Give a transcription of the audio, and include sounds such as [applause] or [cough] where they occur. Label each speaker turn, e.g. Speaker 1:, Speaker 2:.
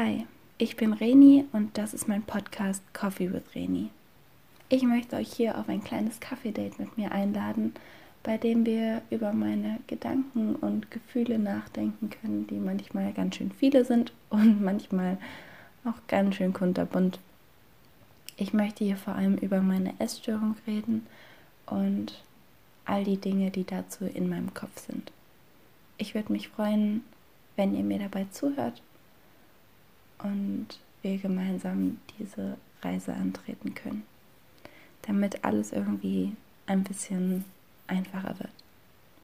Speaker 1: Hi, ich bin Reni und das ist mein Podcast Coffee with Reni. Ich möchte euch hier auf ein kleines Kaffee-Date mit mir einladen, bei dem wir über meine Gedanken und Gefühle nachdenken können, die manchmal ganz schön viele sind und [laughs] manchmal auch ganz schön kunterbunt. Ich möchte hier vor allem über meine Essstörung reden und all die Dinge, die dazu in meinem Kopf sind. Ich würde mich freuen, wenn ihr mir dabei zuhört und wir gemeinsam diese Reise antreten können, damit alles irgendwie ein bisschen einfacher wird.